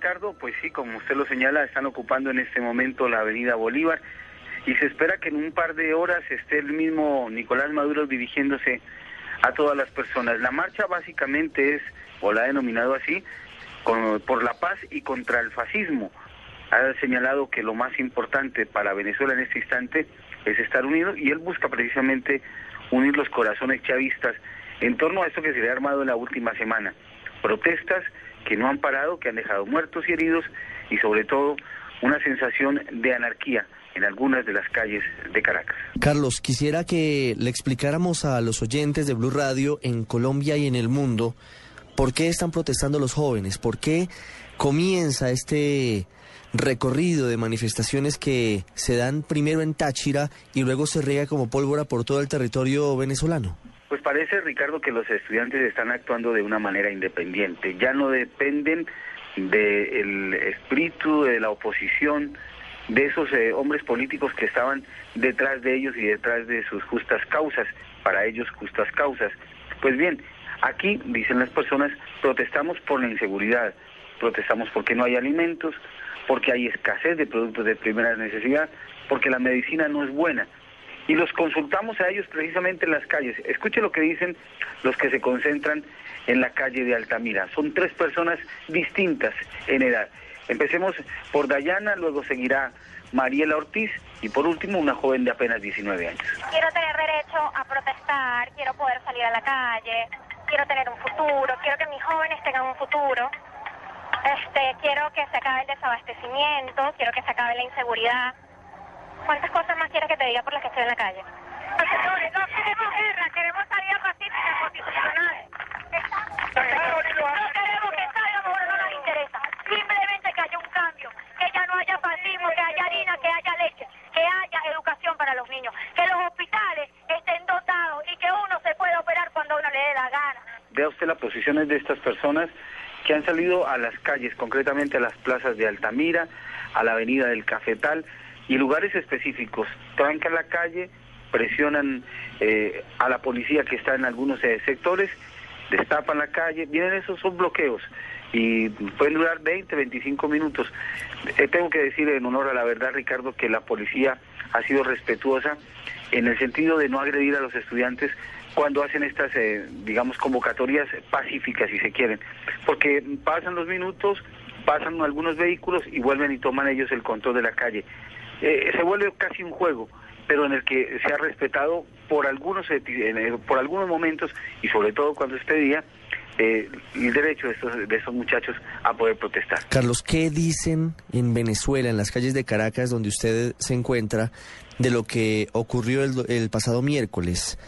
Ricardo? Pues sí, como usted lo señala, están ocupando en este momento la avenida Bolívar y se espera que en un par de horas esté el mismo Nicolás Maduro dirigiéndose a todas las personas. La marcha básicamente es, o la ha denominado así, por la paz y contra el fascismo. Ha señalado que lo más importante para Venezuela en este instante es estar unido y él busca precisamente unir los corazones chavistas en torno a esto que se le ha armado en la última semana protestas que no han parado, que han dejado muertos y heridos y sobre todo una sensación de anarquía en algunas de las calles de Caracas. Carlos, quisiera que le explicáramos a los oyentes de Blue Radio en Colombia y en el mundo por qué están protestando los jóvenes, por qué comienza este recorrido de manifestaciones que se dan primero en Táchira y luego se riega como pólvora por todo el territorio venezolano. Pues parece, Ricardo, que los estudiantes están actuando de una manera independiente. Ya no dependen del espíritu de la oposición, de esos eh, hombres políticos que estaban detrás de ellos y detrás de sus justas causas, para ellos justas causas. Pues bien, aquí, dicen las personas, protestamos por la inseguridad, protestamos porque no hay alimentos, porque hay escasez de productos de primera necesidad, porque la medicina no es buena y los consultamos a ellos precisamente en las calles. Escuche lo que dicen los que se concentran en la calle de Altamira. Son tres personas distintas en edad. Empecemos por Dayana, luego seguirá Mariela Ortiz y por último una joven de apenas 19 años. Quiero tener derecho a protestar, quiero poder salir a la calle, quiero tener un futuro, quiero que mis jóvenes tengan un futuro. Este, quiero que se acabe el desabastecimiento, quiero que se acabe la inseguridad. ¿Cuántas cosas más quieres que te diga por las que estoy en la calle? Señores, no queremos guerra, queremos salida pacífica constitucional. No queremos que salga, mejor no nos interesa. Simplemente que haya un cambio, que ya no haya fascismo, que haya harina, que haya leche, que haya educación para los niños, que los hospitales estén dotados y que uno se pueda operar cuando uno le dé la gana. Vea usted las posiciones de estas personas que han salido a las calles, concretamente a las plazas de Altamira, a la avenida del Cafetal, y lugares específicos. Trancan la calle, presionan eh, a la policía que está en algunos eh, sectores, destapan la calle, vienen esos son bloqueos y pueden durar 20, 25 minutos. Eh, tengo que decir en honor a la verdad, Ricardo, que la policía ha sido respetuosa en el sentido de no agredir a los estudiantes cuando hacen estas, digamos, convocatorias pacíficas, si se quieren, porque pasan los minutos, pasan algunos vehículos y vuelven y toman ellos el control de la calle. Eh, se vuelve casi un juego, pero en el que se ha respetado por algunos, por algunos momentos y sobre todo cuando este día eh, el derecho de estos, de estos muchachos a poder protestar. Carlos, ¿qué dicen en Venezuela, en las calles de Caracas, donde usted se encuentra, de lo que ocurrió el, el pasado miércoles?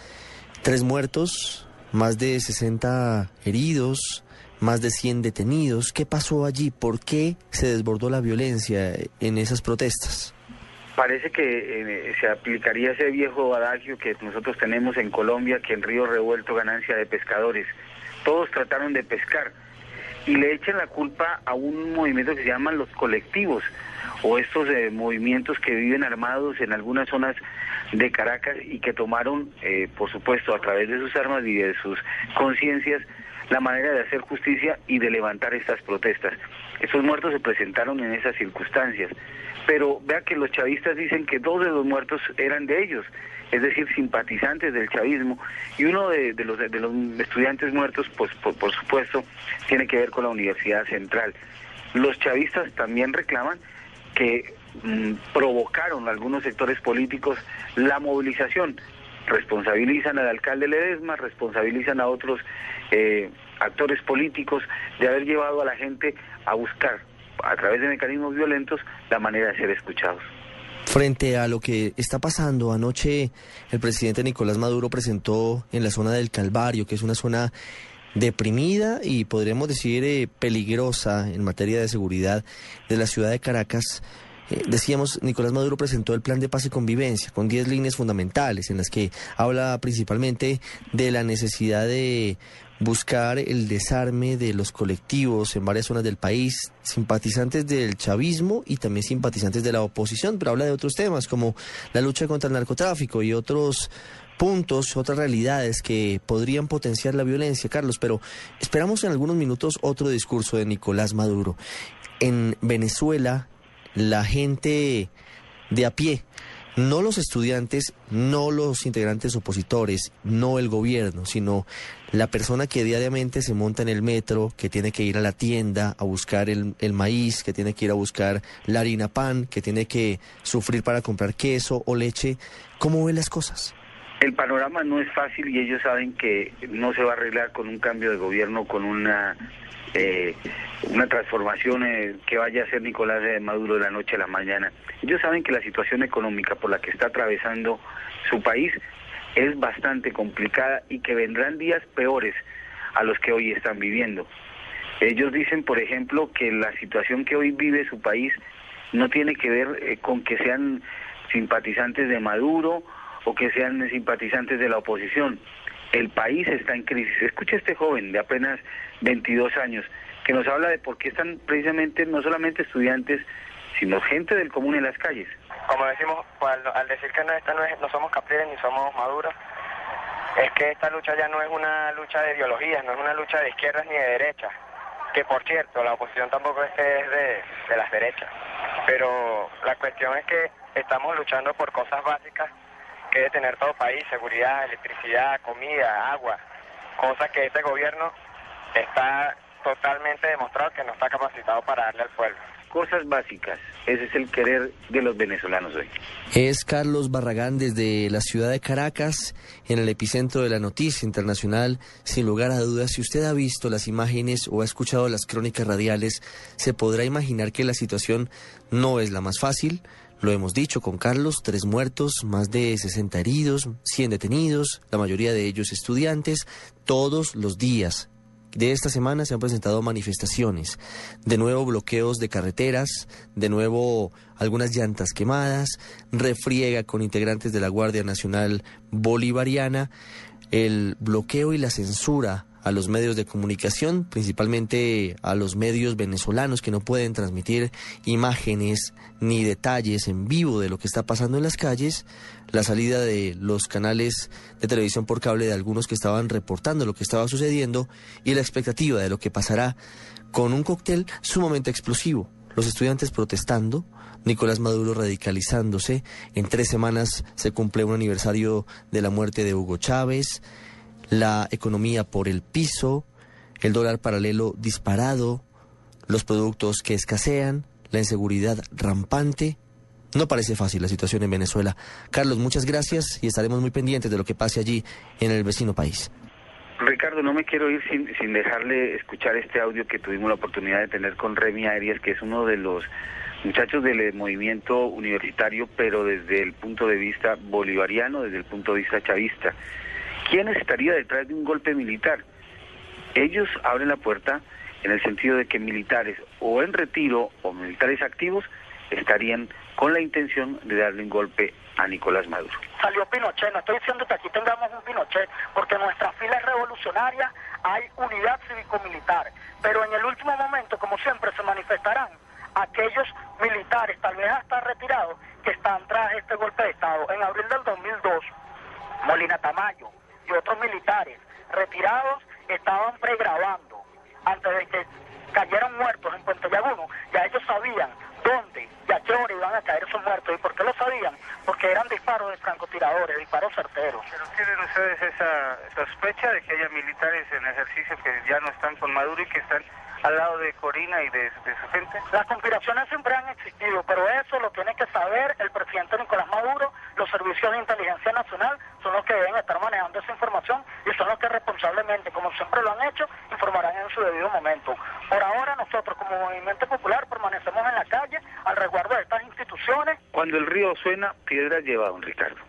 Tres muertos, más de 60 heridos, más de 100 detenidos. ¿Qué pasó allí? ¿Por qué se desbordó la violencia en esas protestas? Parece que eh, se aplicaría ese viejo adagio que nosotros tenemos en Colombia, que en río revuelto ganancia de pescadores. Todos trataron de pescar y le echan la culpa a un movimiento que se llaman los colectivos o estos eh, movimientos que viven armados en algunas zonas de Caracas y que tomaron, eh, por supuesto, a través de sus armas y de sus conciencias, la manera de hacer justicia y de levantar estas protestas. Estos muertos se presentaron en esas circunstancias, pero vea que los chavistas dicen que dos de los muertos eran de ellos, es decir, simpatizantes del chavismo, y uno de, los, de los estudiantes muertos, pues por, supuesto, tiene que ver con la Universidad Central. Los chavistas también reclaman que mm, provocaron algunos sectores políticos la movilización responsabilizan al alcalde Ledesma, responsabilizan a otros eh, actores políticos de haber llevado a la gente a buscar a través de mecanismos violentos la manera de ser escuchados. Frente a lo que está pasando, anoche el presidente Nicolás Maduro presentó en la zona del Calvario, que es una zona deprimida y podríamos decir eh, peligrosa en materia de seguridad de la ciudad de Caracas. Eh, decíamos, Nicolás Maduro presentó el plan de paz y convivencia con 10 líneas fundamentales en las que habla principalmente de la necesidad de buscar el desarme de los colectivos en varias zonas del país, simpatizantes del chavismo y también simpatizantes de la oposición, pero habla de otros temas como la lucha contra el narcotráfico y otros puntos, otras realidades que podrían potenciar la violencia, Carlos, pero esperamos en algunos minutos otro discurso de Nicolás Maduro. En Venezuela, la gente de a pie, no los estudiantes, no los integrantes opositores, no el gobierno, sino la persona que diariamente se monta en el metro, que tiene que ir a la tienda a buscar el, el, maíz, que tiene que ir a buscar la harina pan, que tiene que sufrir para comprar queso o leche, ¿cómo ven las cosas? El panorama no es fácil y ellos saben que no se va a arreglar con un cambio de gobierno, con una eh, una transformación eh, que vaya a hacer Nicolás Maduro de la noche a la mañana. Ellos saben que la situación económica por la que está atravesando su país es bastante complicada y que vendrán días peores a los que hoy están viviendo. Ellos dicen, por ejemplo, que la situación que hoy vive su país no tiene que ver eh, con que sean simpatizantes de Maduro o que sean simpatizantes de la oposición. El país está en crisis. Escucha este joven de apenas 22 años que nos habla de por qué están precisamente no solamente estudiantes, sino gente del común en las calles. Como decimos, al, decir que no, esta no, es, no somos capriles ni somos maduros, es que esta lucha ya no es una lucha de ideologías, no es una lucha de izquierdas ni de derechas, que por cierto, la oposición tampoco es, es de, de las derechas, pero la cuestión es que estamos luchando por cosas básicas que debe tener todo país, seguridad, electricidad, comida, agua, cosas que este gobierno está totalmente demostrado que no está capacitado para darle al pueblo. Cosas básicas, ese es el querer de los venezolanos hoy. Es Carlos Barragán desde la ciudad de Caracas, en el epicentro de la noticia internacional. Sin lugar a dudas, si usted ha visto las imágenes o ha escuchado las crónicas radiales, se podrá imaginar que la situación no es la más fácil. Lo hemos dicho con Carlos, tres muertos, más de 60 heridos, 100 detenidos, la mayoría de ellos estudiantes, todos los días. De esta semana se han presentado manifestaciones, de nuevo bloqueos de carreteras, de nuevo algunas llantas quemadas, refriega con integrantes de la Guardia Nacional Bolivariana, el bloqueo y la censura a los medios de comunicación, principalmente a los medios venezolanos que no pueden transmitir imágenes ni detalles en vivo de lo que está pasando en las calles, la salida de los canales de televisión por cable de algunos que estaban reportando lo que estaba sucediendo y la expectativa de lo que pasará con un cóctel sumamente explosivo. Los estudiantes protestando, Nicolás Maduro radicalizándose, en tres semanas se cumple un aniversario de la muerte de Hugo Chávez, la economía por el piso, el dólar paralelo disparado, los productos que escasean, la inseguridad rampante. No parece fácil la situación en Venezuela. Carlos, muchas gracias y estaremos muy pendientes de lo que pase allí en el vecino país. Ricardo, no me quiero ir sin, sin dejarle escuchar este audio que tuvimos la oportunidad de tener con Remy Arias, que es uno de los muchachos del movimiento universitario, pero desde el punto de vista bolivariano, desde el punto de vista chavista. ¿Quién estaría detrás de un golpe militar? Ellos abren la puerta en el sentido de que militares o en retiro o militares activos estarían con la intención de darle un golpe a Nicolás Maduro. Salió Pinochet, no estoy diciendo que aquí tengamos un Pinochet, porque en nuestras filas revolucionarias hay unidad cívico-militar, pero en el último momento, como siempre, se manifestarán aquellos militares, tal vez hasta retirados, que están tras este golpe de Estado. En abril del 2002, Molina Tamayo, otros militares retirados estaban pregrabando antes de que cayeran muertos en Puente Llaguno. Ya ellos sabían dónde y a qué hora iban a caer esos muertos. ¿Y por qué lo sabían? Porque eran disparos de francotiradores, disparos certeros. ¿Pero tienen ustedes esa sospecha de que haya militares en ejercicio que ya no están con Maduro y que están al lado de Corina y de, de, su gente? Las conspiraciones siempre han existido, pero eso lo tiene que saber el presidente Nicolás Maduro, los servicios de inteligencia nacional son los que deben estar manejando esa información y son los que responsablemente, como siempre lo han hecho, informarán en su debido momento. Por ahora nosotros como Movimiento Popular permanecemos en la calle al resguardo de estas instituciones. Cuando el río suena, piedra lleva, don Ricardo.